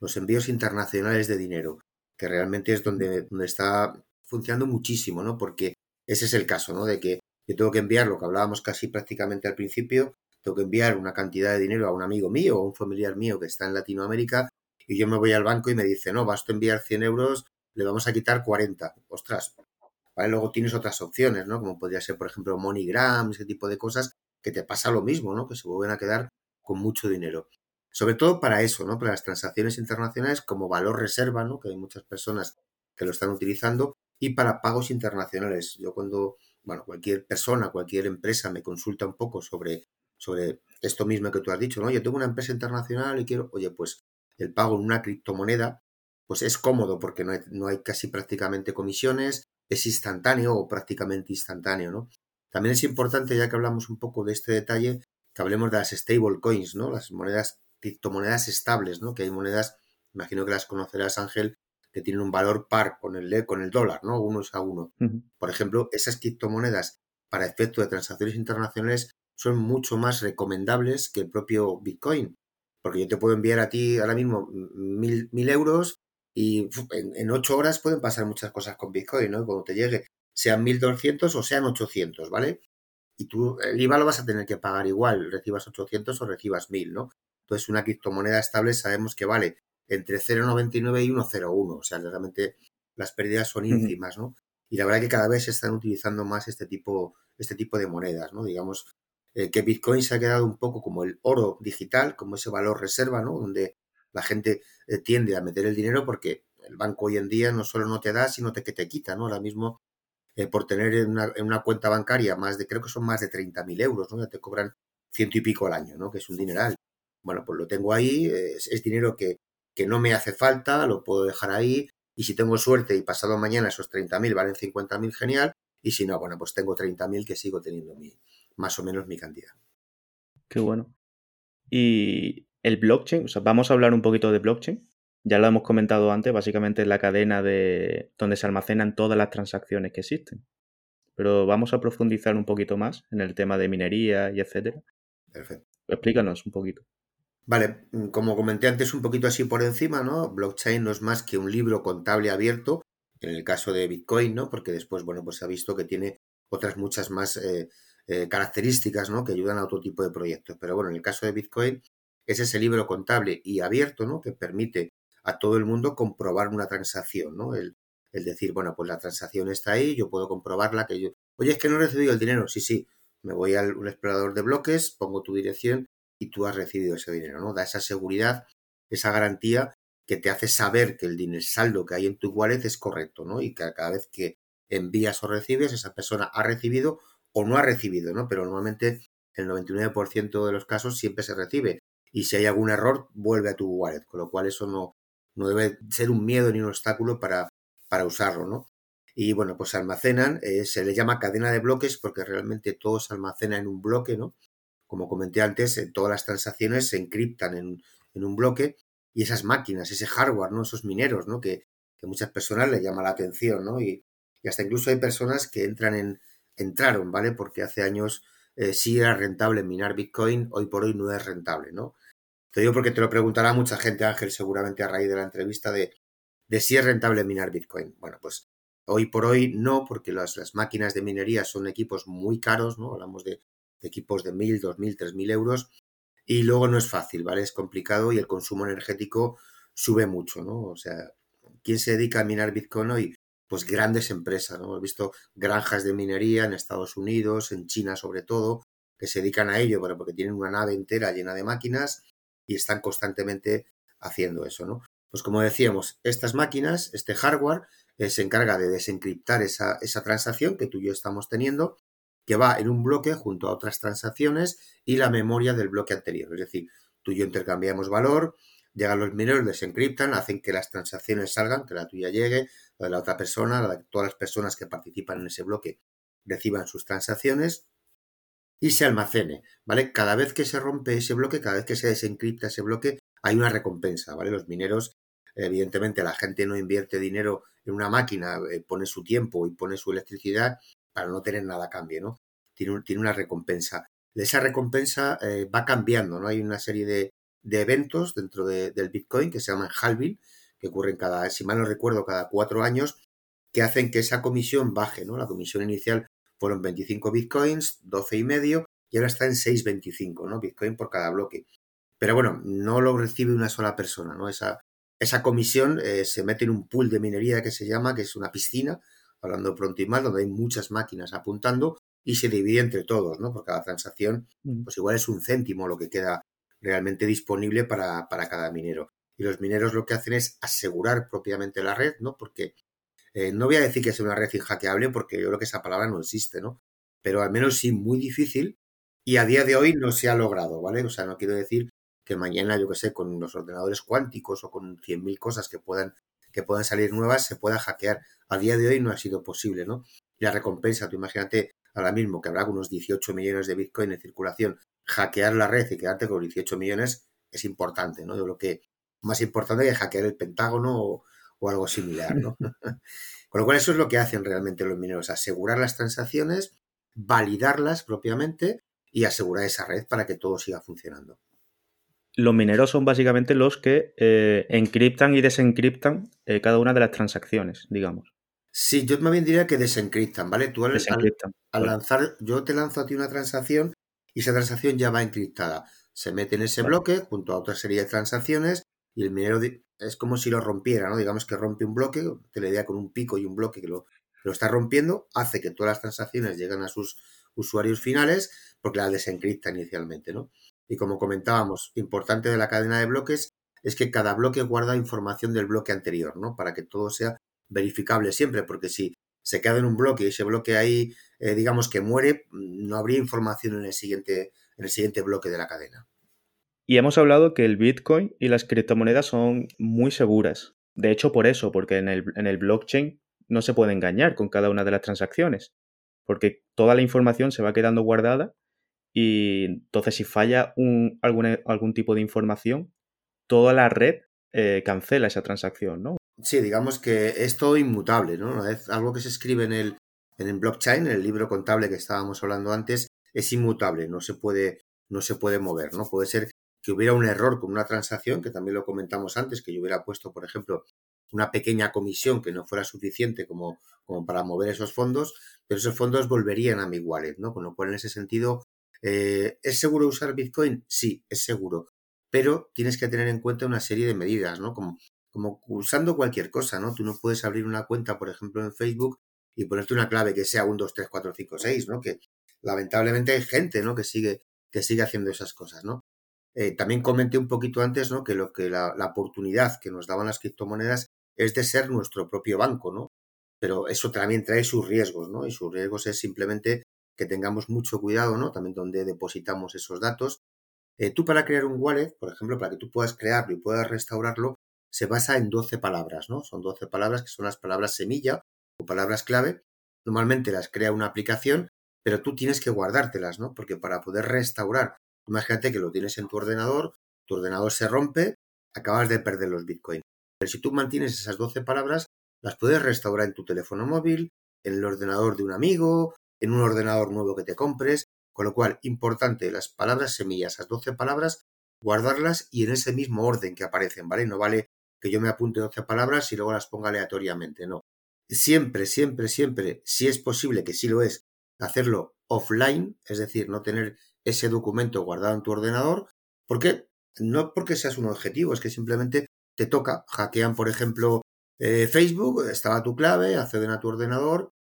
los envíos internacionales de dinero, que realmente es donde, donde está funcionando muchísimo, ¿no? Porque ese es el caso, ¿no? De que yo tengo que enviar lo que hablábamos casi prácticamente al principio, tengo que enviar una cantidad de dinero a un amigo mío o a un familiar mío que está en Latinoamérica y yo me voy al banco y me dice, no, vas a enviar 100 euros, le vamos a quitar 40. Ostras, ¿vale? Luego tienes otras opciones, ¿no? Como podría ser, por ejemplo, MoneyGram, ese tipo de cosas, que te pasa lo mismo, ¿no? Que se vuelven a quedar con mucho dinero. Sobre todo para eso, ¿no? Para las transacciones internacionales como valor reserva, ¿no? Que hay muchas personas que lo están utilizando y para pagos internacionales. Yo cuando, bueno, cualquier persona, cualquier empresa me consulta un poco sobre sobre esto mismo que tú has dicho, ¿no? Yo tengo una empresa internacional y quiero, oye, pues el pago en una criptomoneda, pues es cómodo porque no hay, no hay casi prácticamente comisiones, es instantáneo o prácticamente instantáneo, ¿no? También es importante, ya que hablamos un poco de este detalle, que hablemos de las stable coins, ¿no? Las monedas, criptomonedas estables, ¿no? Que hay monedas, imagino que las conocerás, Ángel, que tienen un valor par con el, con el dólar, ¿no? Uno es a uno. Por ejemplo, esas criptomonedas para efecto de transacciones internacionales son mucho más recomendables que el propio Bitcoin. Porque yo te puedo enviar a ti ahora mismo mil, mil euros y en, ocho horas pueden pasar muchas cosas con Bitcoin, ¿no? Cuando te llegue. sean 1.200 o sean 800, ¿vale? Y tú el IVA lo vas a tener que pagar igual, recibas 800 o recibas 1.000, ¿no? Entonces una criptomoneda estable sabemos que vale entre 0,99 y 1,01, o sea, realmente las pérdidas son ínfimas, ¿no? Y la verdad que cada vez se están utilizando más este tipo, este tipo de monedas, ¿no? Digamos eh, que Bitcoin se ha quedado un poco como el oro digital, como ese valor reserva, ¿no? Donde la gente eh, tiende a meter el dinero porque el banco hoy en día no solo no te da, sino que te quita, ¿no? Ahora mismo, eh, por tener en una, cuenta bancaria más de, creo que son más de 30.000 euros, ¿no? Ya te cobran ciento y pico al año, ¿no? Que es un dineral. Bueno, pues lo tengo ahí, es, es dinero que, que no me hace falta, lo puedo dejar ahí, y si tengo suerte y pasado mañana esos 30.000 valen 50.000, genial. Y si no, bueno, pues tengo 30.000 que sigo teniendo mi, más o menos mi cantidad. Qué bueno. Y el blockchain, o sea, vamos a hablar un poquito de blockchain. Ya lo hemos comentado antes, básicamente es la cadena de donde se almacenan todas las transacciones que existen. Pero vamos a profundizar un poquito más en el tema de minería y etcétera. Perfecto. Explícanos un poquito. Vale, mm, como comenté antes un poquito así por encima, ¿no? Blockchain no es más que un libro contable abierto, en el caso de Bitcoin, ¿no? Porque después, bueno, pues se ha visto que tiene otras muchas más eh, eh, características, ¿no? Que ayudan a otro tipo de proyectos. Pero bueno, en el caso de Bitcoin es ese libro contable y abierto, ¿no? Que permite a todo el mundo comprobar una transacción, ¿no? El, el decir, bueno, pues la transacción está ahí, yo puedo comprobarla, que yo, oye, es que no he recibido el dinero, sí, sí, me voy al explorador de bloques, pongo tu dirección y tú has recibido ese dinero, ¿no? Da esa seguridad, esa garantía que te hace saber que el dinero, saldo que hay en tu wallet es correcto, ¿no? Y que cada vez que envías o recibes, esa persona ha recibido o no ha recibido, ¿no? Pero normalmente el 99% de los casos siempre se recibe. Y si hay algún error, vuelve a tu wallet, con lo cual eso no, no debe ser un miedo ni un obstáculo para, para usarlo, ¿no? Y bueno, pues almacenan, eh, se le llama cadena de bloques porque realmente todo se almacena en un bloque, ¿no? como comenté antes, eh, todas las transacciones se encriptan en, un bloque y esas máquinas, ese hardware, ¿no? Esos mineros, ¿no? Que, que muchas personas le llama la atención, ¿no? Y, hasta incluso hay personas que entran en, entraron, ¿vale? Porque hace años eh, sí era rentable minar Bitcoin, hoy por hoy no es rentable, ¿no? Te digo porque te lo preguntará mucha gente, Ángel, seguramente a raíz de la entrevista de, de si es rentable minar Bitcoin. Bueno, pues hoy por hoy no, porque las, máquinas de minería son equipos muy caros, ¿no? Hablamos de equipos de 1.000, 2.000, 3.000 euros. Y luego no es fácil, ¿vale? Es complicado y el consumo energético sube mucho, ¿no? O sea, ¿quién se dedica a minar Bitcoin hoy? Pues grandes empresas, ¿no? Hemos visto granjas de minería en Estados Unidos, en China sobre todo, que se dedican a ello, porque tienen una nave entera llena de máquinas y están constantemente haciendo eso, ¿no? Pues como decíamos, estas máquinas, este hardware, eh, se encarga de desencriptar esa, esa transacción que tú y yo estamos teniendo que va en un bloque junto a otras transacciones y la memoria del bloque anterior. Es decir, tú y yo intercambiamos valor, llegan los mineros, desencriptan, hacen que las transacciones salgan, que la tuya llegue, la de la otra persona, la de todas las personas que participan en ese bloque reciban sus transacciones y se almacene, ¿vale? Cada vez que se rompe ese bloque, cada vez que se desencripta ese bloque, hay una recompensa, ¿vale? Los mineros, evidentemente, la gente no invierte dinero en una máquina, eh, pone su tiempo y pone su electricidad para no tener nada a cambio, ¿no? Tiene, tiene una recompensa. Esa recompensa eh, va cambiando, ¿no? Hay una serie de, eventos dentro del Bitcoin que se llaman halving, que ocurren cada, si mal no recuerdo, cada cuatro años, que hacen que esa comisión baje, ¿no? La comisión inicial fueron 25 Bitcoins, 12 y medio, y ahora está en 6,25, ¿no? Bitcoin por cada bloque. Pero bueno, no lo recibe una sola persona, ¿no? Esa, esa comisión eh, se mete en un pool de minería que se llama, que es una piscina, hablando pronto y mal, donde hay muchas máquinas apuntando y se divide entre todos, ¿no? Por cada transacción, mm. pues igual es un céntimo lo que queda realmente disponible para, para cada minero. Y los mineros lo que hacen es asegurar propiamente la red, ¿no? Porque eh, no voy a decir que sea una red inhackeable, porque yo creo que esa palabra no existe, ¿no? Pero al menos sí muy difícil y a día de hoy no se ha logrado, ¿vale? O sea, no quiero decir que mañana, yo que sé, con los ordenadores cuánticos o con 100.000 cosas que puedan que puedan salir nuevas se pueda hackear. A día de hoy no ha sido posible, ¿no? La recompensa, tú imagínate ahora mismo que habrá unos 18 millones de Bitcoin en circulación, hackear la red y quedarte con 18 millones es importante, ¿no? Yo lo que más importante es hackear el Pentágono o, algo similar, ¿no? con lo cual eso es lo que hacen realmente los mineros, asegurar las transacciones, validarlas propiamente y asegurar esa red para que todo siga funcionando los mineros son básicamente los que eh, encriptan y desencriptan eh, cada una de las transacciones, digamos. Sí, yo bien diría que desencriptan, ¿vale? Tú al, al, lanzar, yo te lanzo a ti una transacción y esa transacción ya va encriptada. Se mete en ese bloque junto a otra serie de transacciones y el minero es como si lo rompiera, ¿no? Digamos que rompe un bloque, te le da con un pico y un bloque que lo, lo está rompiendo, hace que todas las transacciones lleguen a sus usuarios finales porque la desencripta inicialmente, ¿no? Y como comentábamos, importante de la cadena de bloques es que cada bloque guarda información del bloque anterior, ¿no? Para que todo sea verificable siempre, porque si se queda en un bloque y ese bloque ahí, eh, digamos que muere, no habría información en el, siguiente, en el siguiente bloque de la cadena. Y hemos hablado que el Bitcoin y las criptomonedas son muy seguras. De hecho, por eso, porque en el, en el blockchain no se puede engañar con cada una de las transacciones, porque toda la información se va quedando guardada y entonces si falla un, algún, algún tipo de información, toda la red eh, cancela esa transacción, ¿no? Sí, digamos que es todo inmutable, ¿no? Es algo que se escribe en el, en el blockchain, en el libro contable que estábamos hablando antes, es inmutable, no se puede, no se puede mover, ¿no? Puede ser que hubiera un error con una transacción, que también lo comentamos antes, que yo hubiera puesto, por ejemplo, una pequeña comisión que no fuera suficiente como, como para mover esos fondos, pero esos fondos volverían a mi wallet, ¿no? Con lo cual, en ese sentido, eh, ¿es seguro usar Bitcoin? Sí, es seguro, pero tienes que tener en cuenta una serie de medidas, ¿no? Como como usando cualquier cosa, ¿no? Tú no puedes abrir una cuenta, por ejemplo, en Facebook y ponerte una clave que sea 1, 2, 3, 4, 5, 6, ¿no? Que lamentablemente hay gente, ¿no? Que sigue, que sigue haciendo esas cosas, ¿no? Eh, también comenté un poquito antes, ¿no? Que lo que la, oportunidad que nos daban las criptomonedas es de ser nuestro propio banco, ¿no? Pero eso también trae sus riesgos, ¿no? Y sus riesgos es simplemente que tengamos mucho cuidado, ¿no? También donde depositamos esos datos. Eh, tú para crear un wallet, por ejemplo, para que tú puedas crearlo y puedas restaurarlo, se basa en 12 palabras, ¿no? Son 12 palabras que son las palabras semilla palabras clave. Normalmente las crea una aplicación, pero tú tienes que guardártelas, ¿no? Porque para poder restaurar, imagínate que lo tienes en tu ordenador, tu ordenador se rompe, acabas de perder los bitcoins. Pero si tú mantienes esas 12 palabras, las puedes restaurar en tu teléfono móvil, en el ordenador de un amigo, en un ordenador nuevo que te compres. Con lo cual, importante, las palabras semillas, esas 12 palabras, guardarlas y en ese mismo orden que aparecen, ¿vale? No vale que yo me apunte 12 palabras y luego las ponga aleatoriamente, no. Siempre, siempre, siempre, si es posible, que sí lo es, hacerlo offline, es decir, no tener ese documento guardado en tu ordenador, porque no porque seas un objetivo, es que simplemente te toca, hackean, por ejemplo, eh, Facebook, estaba tu clave, acceden a tu ordenador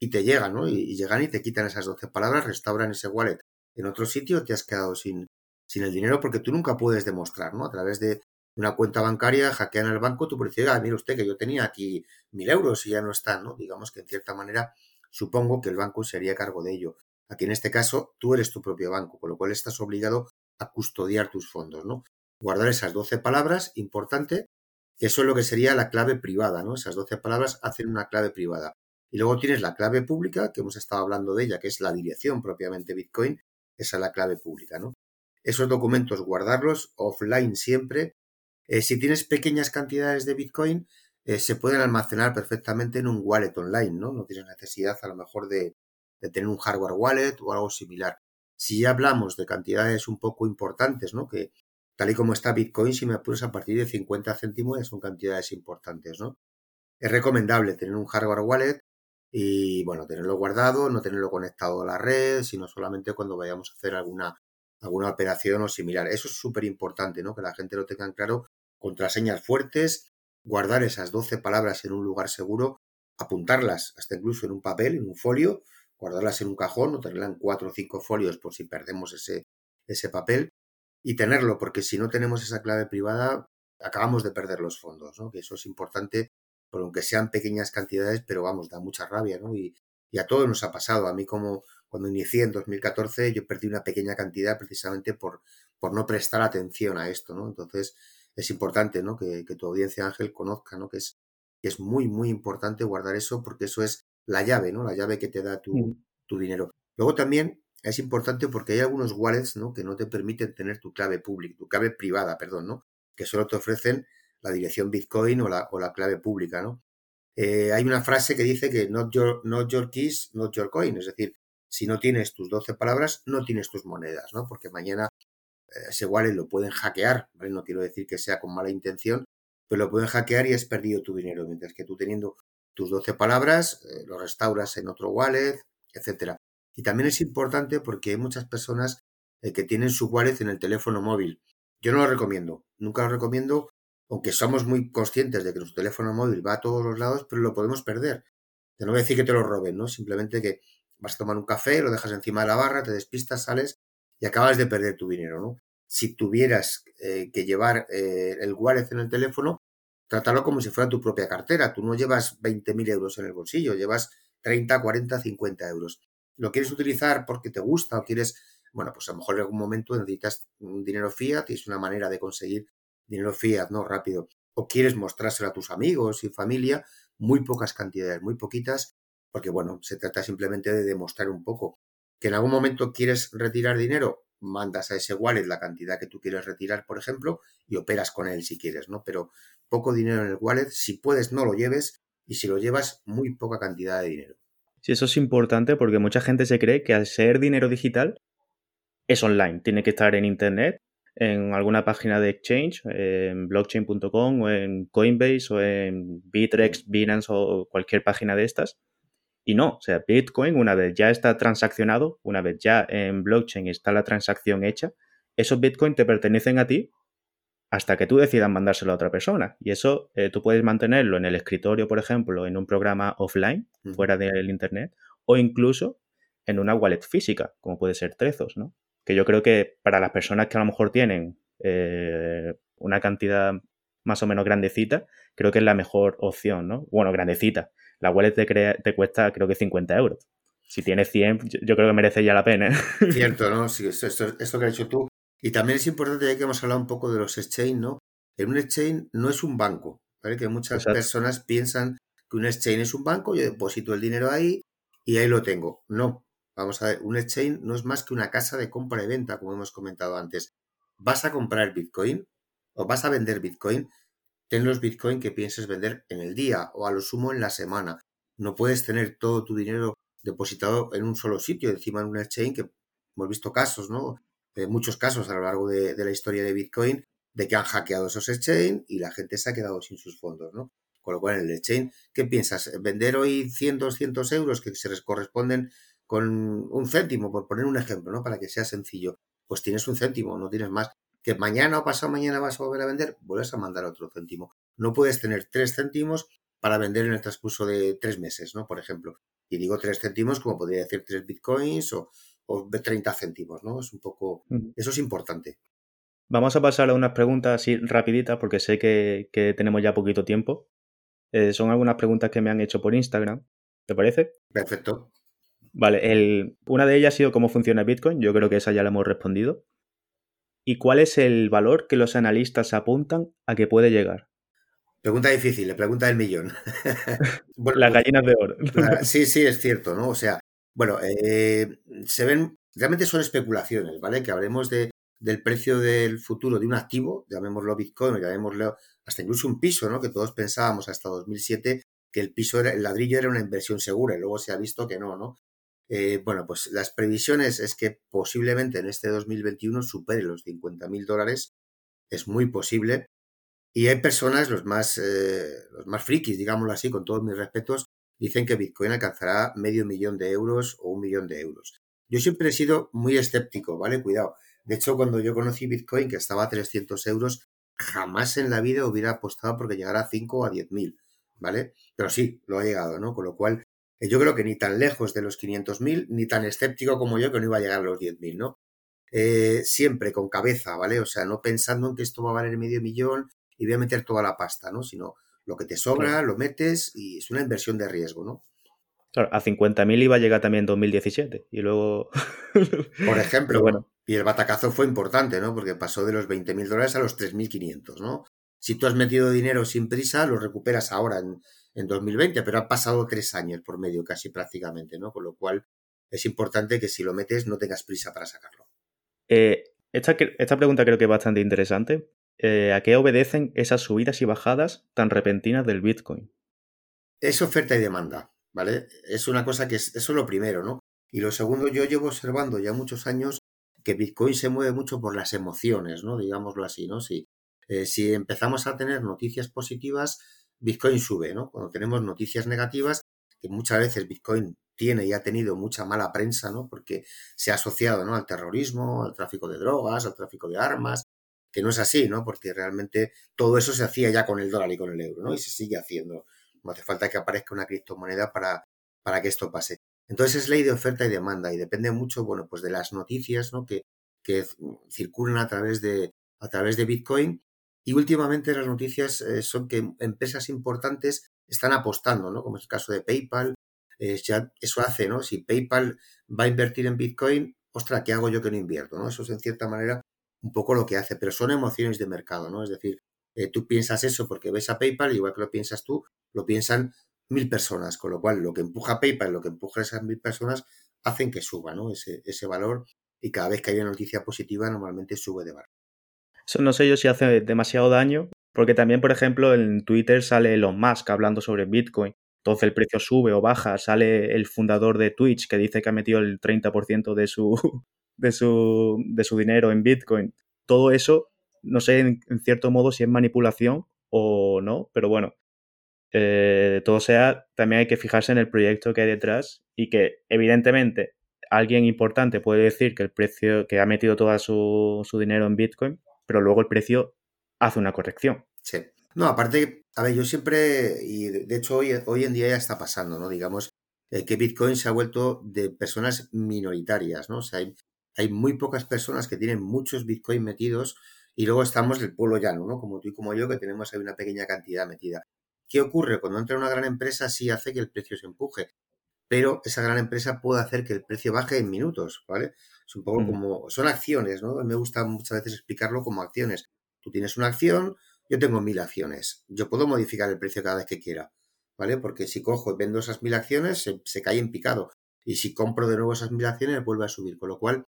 y te llegan, ¿no? Y, llegan y te quitan esas 12 palabras, restauran ese wallet en otro sitio, te has quedado sin, sin el dinero porque tú nunca puedes demostrar, ¿no? A través de, una cuenta bancaria, hackean el banco, tú puedes decir, ah, mire usted que yo tenía aquí mil euros y ya no están, ¿no? Digamos que en cierta manera supongo que el banco sería cargo de ello. Aquí en este caso tú eres tu propio banco, con lo cual estás obligado a custodiar tus fondos, ¿no? Guardar esas 12 palabras, importante, eso es lo que sería la clave privada, ¿no? Esas 12 palabras hacen una clave privada. Y luego tienes la clave pública, que hemos estado hablando de ella, que es la dirección propiamente Bitcoin, esa es la clave pública, ¿no? Esos documentos guardarlos offline siempre eh, si tienes pequeñas cantidades de Bitcoin, eh, se pueden almacenar perfectamente en un wallet online, ¿no? No tienes necesidad a lo mejor de, tener un hardware wallet o algo similar. Si ya hablamos de cantidades un poco importantes, ¿no? Que tal y como está Bitcoin, si me apuras a partir de 50 céntimos, son cantidades importantes, ¿no? Es recomendable tener un hardware wallet y, bueno, tenerlo guardado, no tenerlo conectado a la red, sino solamente cuando vayamos a hacer alguna alguna operación o similar. Eso es súper importante, ¿no? Que la gente lo tenga claro. Contraseñas fuertes, guardar esas 12 palabras en un lugar seguro, apuntarlas hasta incluso en un papel, en un folio, guardarlas en un cajón o tenerlas en cuatro o cinco folios por si perdemos ese, ese papel y tenerlo, porque si no tenemos esa clave privada, acabamos de perder los fondos, ¿no? Que eso es importante, por aunque sean pequeñas cantidades, pero vamos, da mucha rabia, ¿no? Y, y a todos nos ha pasado. A mí como, cuando inicié en 2014 yo perdí una pequeña cantidad precisamente por, por no prestar atención a esto, ¿no? Entonces es importante, ¿no? Que, tu audiencia Ángel conozca, ¿no? Que es, que es muy, muy importante guardar eso porque eso es la llave, ¿no? La llave que te da tu, mm. tu dinero. Luego también es importante porque hay algunos wallets, ¿no? Que no te permiten tener tu clave pública, tu clave privada, perdón, ¿no? Que solo te ofrecen la dirección Bitcoin o la, o la clave pública, ¿no? Eh, hay una frase que dice que not your, not your keys, not your coin, es decir, si no tienes tus 12 palabras, no tienes tus monedas, ¿no? Porque mañana ese wallet lo pueden hackear. No quiero decir que sea con mala intención, pero lo pueden hackear y has perdido tu dinero, mientras que tú teniendo tus 12 palabras, eh, lo restauras en otro wallet, etcétera. Y también es importante porque hay muchas personas eh, que tienen su wallet en el teléfono móvil. Yo no lo recomiendo, nunca lo recomiendo, aunque somos muy conscientes de que nuestro teléfono móvil va a todos los lados, pero lo podemos perder. Te no voy a decir que te lo roben, ¿no? Simplemente que vas a tomar un café, lo dejas encima de la barra, te despistas, sales y acabas de perder tu dinero, ¿no? Si tuvieras eh, que llevar eh, el wallet en el teléfono, trátalo como si fuera tu propia cartera. Tú no llevas 20.000 euros en el bolsillo, llevas 30, 40, 50 euros. ¿Lo quieres utilizar porque te gusta o quieres, bueno, pues a lo mejor en algún momento necesitas dinero fiat y es una manera de conseguir dinero fiat, ¿no? Rápido. O quieres mostrárselo a tus amigos y familia, muy pocas cantidades, muy poquitas, porque bueno, se trata simplemente de demostrar un poco que en algún momento quieres retirar dinero, mandas a ese wallet la cantidad que tú quieres retirar, por ejemplo, y operas con él si quieres, ¿no? Pero poco dinero en el wallet, si puedes no lo lleves y si lo llevas muy poca cantidad de dinero. Sí, eso es importante porque mucha gente se cree que al ser dinero digital es online, tiene que estar en internet, en alguna página de exchange, en blockchain.com o en Coinbase o en Bitrex, Binance o cualquier página de estas y no, o sea, Bitcoin, una vez ya está transaccionado, una vez ya en blockchain está la transacción hecha, esos Bitcoin te pertenecen a ti hasta que tú decidas mandárselo a otra persona. Y eso eh, tú puedes mantenerlo en el escritorio, por ejemplo, en un programa offline, fuera del Internet, o incluso en una wallet física, como puede ser Trezos, ¿no? Que yo creo que para las personas que a lo mejor tienen eh, una cantidad más o menos grandecita, creo que es la mejor opción, ¿no? Bueno, grandecita la wallet te, cuesta creo que 50 euros. Si tienes 100, yo, creo que merece ya la pena. Cierto, ¿no? Sí, esto, esto, que has dicho tú. Y también es importante, ya que hemos hablado un poco de los exchange, ¿no? En un exchange no es un banco, ¿vale? Que muchas personas piensan que un exchange es un banco, yo deposito el dinero ahí y ahí lo tengo. No, vamos a ver, un exchange no es más que una casa de compra y venta, como hemos comentado antes. Vas a comprar Bitcoin o vas a vender Bitcoin Ten los Bitcoin que pienses vender en el día o a lo sumo en la semana. No puedes tener todo tu dinero depositado en un solo sitio, encima en un exchange, que hemos visto casos, ¿no? Eh, muchos casos a lo largo de, la historia de Bitcoin de que han hackeado esos exchange y la gente se ha quedado sin sus fondos, ¿no? Con lo cual, en el exchange, ¿qué piensas? ¿Vender hoy 100, 200 euros que se les corresponden con un céntimo, por poner un ejemplo, ¿no? Para que sea sencillo. Pues tienes un céntimo, no tienes más que mañana o pasado mañana vas a volver a vender, vuelves a mandar otro céntimo. No puedes tener tres céntimos para vender en el transcurso de tres meses, ¿no? Por ejemplo. Y digo tres céntimos como podría decir tres bitcoins o, o 30 céntimos, ¿no? Es un poco... Eso es importante. Vamos a pasar a unas preguntas así rapiditas porque sé que, tenemos ya poquito tiempo. Eh, son algunas preguntas que me han hecho por Instagram. ¿Te parece? Perfecto. Vale, el, una de ellas ha sido cómo funciona Bitcoin. Yo creo que esa ya la hemos respondido. ¿Y cuál es el valor que los analistas apuntan a que puede llegar? Pregunta difícil, la pregunta del millón. Las gallinas de oro. sí, sí, es cierto, ¿no? O sea, bueno, eh, se ven, realmente son especulaciones, ¿vale? Que hablemos de, del precio del futuro de un activo, llamémoslo Bitcoin, llamémoslo hasta incluso un piso, ¿no? Que todos pensábamos hasta 2007 que el piso era, el ladrillo era una inversión segura y luego se ha visto que no, ¿no? Eh, bueno, pues las previsiones es que posiblemente en este 2021 supere los 50 mil dólares. Es muy posible. Y hay personas, los más, eh, los más frikis, digámoslo así, con todos mis respetos, dicen que Bitcoin alcanzará medio millón de euros o un millón de euros. Yo siempre he sido muy escéptico, ¿vale? Cuidado. De hecho, cuando yo conocí Bitcoin, que estaba a 300 euros, jamás en la vida hubiera apostado porque llegara a 5 o a 10 mil, ¿vale? Pero sí, lo ha llegado, ¿no? Con lo cual, yo creo que ni tan lejos de los 500.000, ni tan escéptico como yo que no iba a llegar a los 10.000, ¿no? Eh, siempre con cabeza, ¿vale? O sea, no pensando en que esto va a valer medio millón y voy a meter toda la pasta, ¿no? Sino lo que te sobra, lo metes y es una inversión de riesgo, ¿no? Claro, a 50.000 iba a llegar también en 2017 y luego... Por ejemplo, bueno. y el batacazo fue importante, ¿no? Porque pasó de los 20.000 dólares a los 3.500, ¿no? Si tú has metido dinero sin prisa, lo recuperas ahora en en 2020, pero ha pasado tres años por medio casi prácticamente, ¿no? Con lo cual es importante que si lo metes no tengas prisa para sacarlo. Eh, esta, esta, pregunta creo que es bastante interesante. Eh, ¿A qué obedecen esas subidas y bajadas tan repentinas del Bitcoin? Es oferta y demanda, ¿vale? Es una cosa que es, eso es lo primero, ¿no? Y lo segundo, yo llevo observando ya muchos años que Bitcoin se mueve mucho por las emociones, ¿no? Digámoslo así, ¿no? Si, eh, si empezamos a tener noticias positivas, Bitcoin sube, ¿no? Cuando tenemos noticias negativas, que muchas veces Bitcoin tiene y ha tenido mucha mala prensa, ¿no? Porque se ha asociado, ¿no? Al terrorismo, al tráfico de drogas, al tráfico de armas, que no es así, ¿no? Porque realmente todo eso se hacía ya con el dólar y con el euro, ¿no? Y se sigue haciendo. No hace falta que aparezca una criptomoneda para, para que esto pase. Entonces es ley de oferta y demanda y depende mucho, bueno, pues de las noticias, ¿no? Que, que circulan a través de, a través de Bitcoin. Y últimamente las noticias eh, son que empresas importantes están apostando, ¿no? Como es el caso de PayPal. Eh, ya eso hace, ¿no? Si PayPal va a invertir en Bitcoin, ostra, ¿qué hago yo que no invierto? ¿no? Eso es en cierta manera un poco lo que hace, pero son emociones de mercado, ¿no? Es decir, eh, tú piensas eso porque ves a PayPal, igual que lo piensas tú, lo piensan mil personas, con lo cual lo que empuja PayPal, lo que empuja esas mil personas, hacen que suba, ¿no? Ese, ese valor y cada vez que hay una noticia positiva normalmente sube de valor. Eso no sé yo si hace demasiado daño, porque también, por ejemplo, en Twitter sale Elon Musk hablando sobre Bitcoin. Entonces el precio sube o baja, sale el fundador de Twitch que dice que ha metido el 30% de su, de su, de su dinero en Bitcoin. Todo eso, no sé en, cierto modo si es manipulación o no, pero bueno, eh, todo sea, también hay que fijarse en el proyecto que hay detrás y que evidentemente alguien importante puede decir que el precio, que ha metido todo su, su dinero en Bitcoin, pero luego el precio hace una corrección. Sí. No, aparte, a ver, yo siempre, y de hecho hoy, hoy en día ya está pasando, ¿no? Digamos, eh, que Bitcoin se ha vuelto de personas minoritarias, ¿no? O sea, hay, hay, muy pocas personas que tienen muchos Bitcoin metidos y luego estamos del pueblo llano, ¿no? Como tú y como yo, que tenemos ahí una pequeña cantidad metida. ¿Qué ocurre? Cuando entra una gran empresa sí hace que el precio se empuje, pero esa gran empresa puede hacer que el precio baje en minutos, ¿vale? Es un poco como, son acciones, ¿no? Me gusta muchas veces explicarlo como acciones. Tú tienes una acción, yo tengo mil acciones. Yo puedo modificar el precio cada vez que quiera, ¿vale? Porque si cojo y vendo esas mil acciones, se, cae en picado. Y si compro de nuevo esas mil acciones, vuelve a subir. Con lo cual,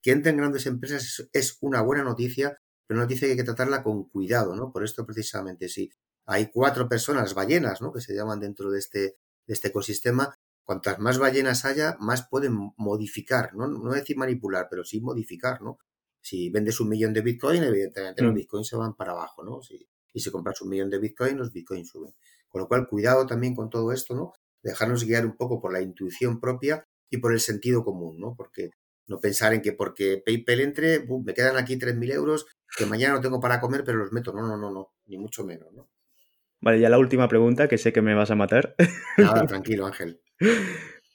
que entren grandes empresas es, una buena noticia, pero una noticia que hay que tratarla con cuidado, ¿no? Por esto precisamente, si hay cuatro personas, ballenas, ¿no? Que se llaman dentro de este, de este ecosistema, cuantas más ballenas haya, más pueden modificar, ¿no? No decir manipular, pero sí modificar, ¿no? Si vendes un millón de Bitcoin, evidentemente los mm. Bitcoins se van para abajo, ¿no? Si, y si compras un millón de Bitcoin, los Bitcoins suben. Con lo cual, cuidado también con todo esto, ¿no? Dejarnos guiar un poco por la intuición propia y por el sentido común, ¿no? Porque no pensar en que porque PayPal entre, me quedan aquí 3.000 euros, que mañana no tengo para comer, pero los meto. No, no, no, no, ni mucho menos, ¿no? Vale, ya la última pregunta, que sé que me vas a matar. Nada, tranquilo, Ángel.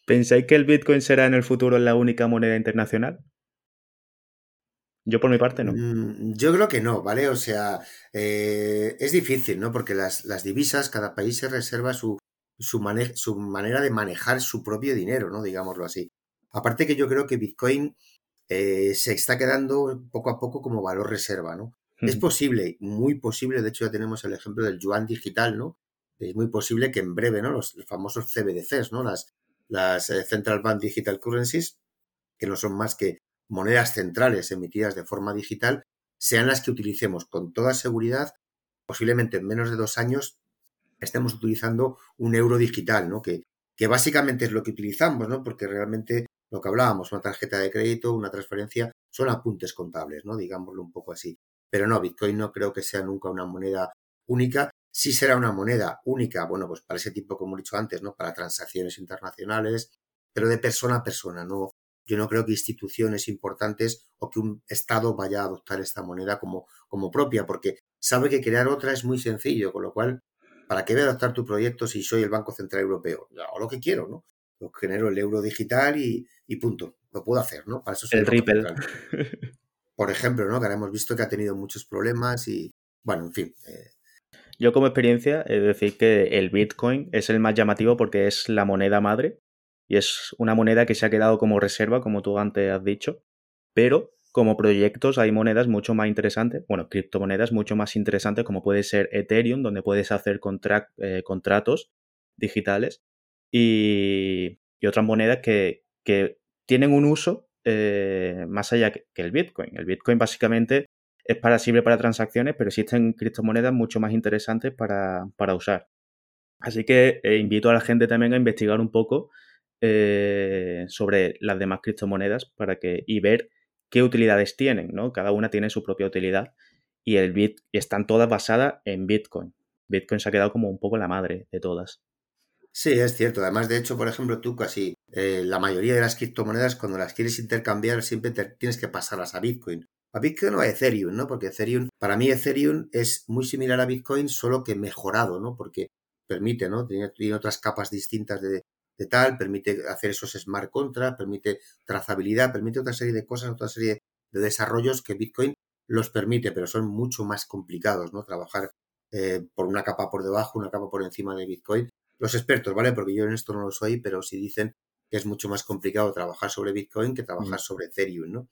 ¿Pensáis que el Bitcoin será en el futuro la única moneda internacional? Yo por mi parte no. Mm, yo creo que no, ¿vale? O sea, eh, es difícil, ¿no? Porque las, divisas, cada país se reserva su, su, su manera de manejar su propio dinero, ¿no? Digámoslo así. Aparte que yo creo que Bitcoin eh, se está quedando poco a poco como valor reserva, ¿no? Es posible, muy posible, de hecho ya tenemos el ejemplo del yuan digital, ¿no? Es muy posible que en breve, ¿no? Los, famosos CBDCs, ¿no? Las, las eh, Central Bank Digital Currencies, que no son más que monedas centrales emitidas de forma digital sean las que utilicemos con toda seguridad, posiblemente en menos de dos años estemos utilizando un euro digital, ¿no? Que, que básicamente es lo que utilizamos, ¿no? Porque realmente lo que hablábamos, una tarjeta de crédito, una transferencia, son apuntes contables, ¿no? Digámoslo un poco así. Pero no, Bitcoin no creo que sea nunca una moneda única. Sí será una moneda única, bueno, pues para ese tipo, como he dicho antes, ¿no? Para transacciones internacionales, pero de persona a persona, no, yo no creo que instituciones importantes o que un Estado vaya a adoptar esta moneda como, como propia, porque sabe que crear otra es muy sencillo, con lo cual, ¿para qué voy a adoptar tu proyecto si soy el Banco Central Europeo? O lo que quiero, ¿no? Lo genero el euro digital y, punto. Lo puedo hacer, ¿no? Para eso soy el, Ripple. Por ejemplo, ¿no? Que ahora hemos visto que ha tenido muchos problemas y, bueno, en fin. Eh. Yo como experiencia he de decir que el Bitcoin es el más llamativo porque es la moneda madre y es una moneda que se ha quedado como reserva, como tú antes has dicho, pero como proyectos hay monedas mucho más interesantes, bueno, criptomonedas mucho más interesantes como puede ser Ethereum, donde puedes hacer eh, contratos digitales y, otras monedas que, tienen un uso eh, más allá que, el Bitcoin. El Bitcoin básicamente es para, para transacciones, pero existen criptomonedas mucho más interesantes para, usar. Así que eh, invito a la gente también a investigar un poco eh, sobre las demás criptomonedas para que, y ver qué utilidades tienen, ¿no? Cada una tiene su propia utilidad y el bit, están todas basadas en Bitcoin. Bitcoin se ha quedado como un poco la madre de todas. Sí, es cierto. Además, de hecho, por ejemplo, tú casi eh, la mayoría de las criptomonedas, cuando las quieres intercambiar, siempre tienes que pasarlas a Bitcoin. A Bitcoin o a Ethereum, ¿no? Porque Ethereum, para mí Ethereum es muy similar a Bitcoin, solo que mejorado, ¿no? Porque permite, ¿no? Tiene, otras capas distintas de, de, tal, permite hacer esos smart contracts, permite trazabilidad, permite otra serie de cosas, otra serie de desarrollos que Bitcoin los permite, pero son mucho más complicados, ¿no? Trabajar eh, por una capa por debajo, una capa por encima de Bitcoin. Los expertos, ¿vale? Porque yo en esto no lo soy, pero si dicen que es mucho más complicado trabajar sobre Bitcoin que trabajar sobre Ethereum, ¿no?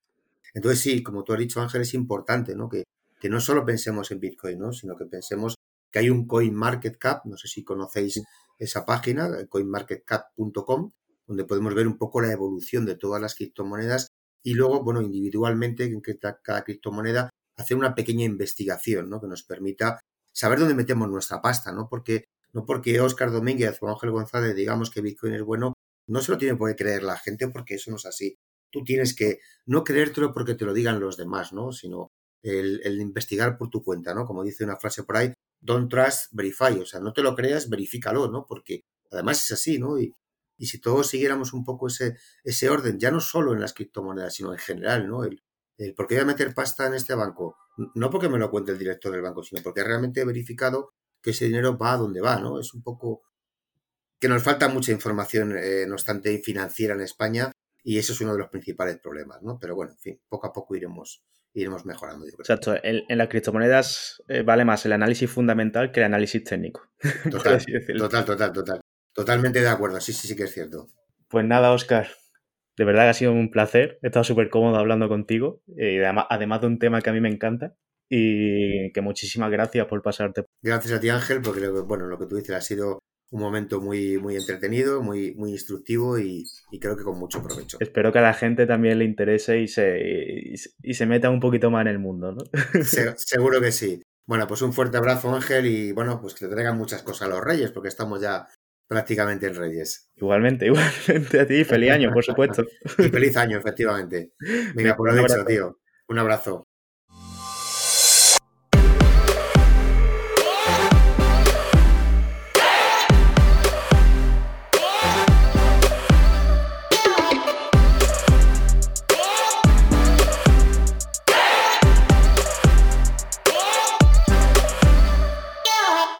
Entonces sí, como tú has dicho Ángel, es importante, ¿no? Que, que no solo pensemos en Bitcoin, ¿no? Sino que pensemos que hay un CoinMarketCap, no sé si conocéis esa página, coinmarketcap.com, donde podemos ver un poco la evolución de todas las criptomonedas y luego, bueno, individualmente, en cada criptomoneda, hacer una pequeña investigación, ¿no? Que nos permita saber dónde metemos nuestra pasta, ¿no? Porque, no porque Oscar Domínguez o Ángel González digamos que Bitcoin es bueno, no se lo tiene por qué creer la gente porque eso no es así. Tú tienes que no creértelo porque te lo digan los demás, ¿no? Sino el, el investigar por tu cuenta, ¿no? Como dice una frase por ahí, don't trust, verify. O sea, no te lo creas, verifícalo, ¿no? Porque además es así, ¿no? Y, si todos siguiéramos un poco ese, ese orden, ya no solo en las criptomonedas, sino en general, ¿no? El, el, ¿Por qué voy a meter pasta en este banco? No porque me lo cuente el director del banco, sino porque realmente he verificado que ese dinero va a donde va, ¿no? Es un poco que nos falta mucha información, eh, no obstante, financiera en España y eso es uno de los principales problemas, ¿no? Pero bueno, en fin, poco a poco iremos, iremos mejorando. Yo creo. Exacto, en, las criptomonedas eh, vale más el análisis fundamental que el análisis técnico. Total, total, total, total. Totalmente de acuerdo, sí, sí, sí que es cierto. Pues nada, Oscar, de verdad que ha sido un placer. He estado súper cómodo hablando contigo, y además, además de un tema que a mí me encanta. Y que muchísimas gracias por pasarte. Gracias a ti, Ángel, porque bueno, lo que tú dices ha sido un momento muy, muy entretenido, muy, muy instructivo y, creo que con mucho provecho. Espero que a la gente también le interese y se, y, se meta un poquito más en el mundo, ¿no? seguro que sí. Bueno, pues un fuerte abrazo, Ángel, y bueno, pues que te traigan muchas cosas a los Reyes, porque estamos ya prácticamente en Reyes. Igualmente, igualmente a ti. Feliz año, por supuesto. y feliz año, efectivamente. Venga, por lo dicho, tío. Un abrazo.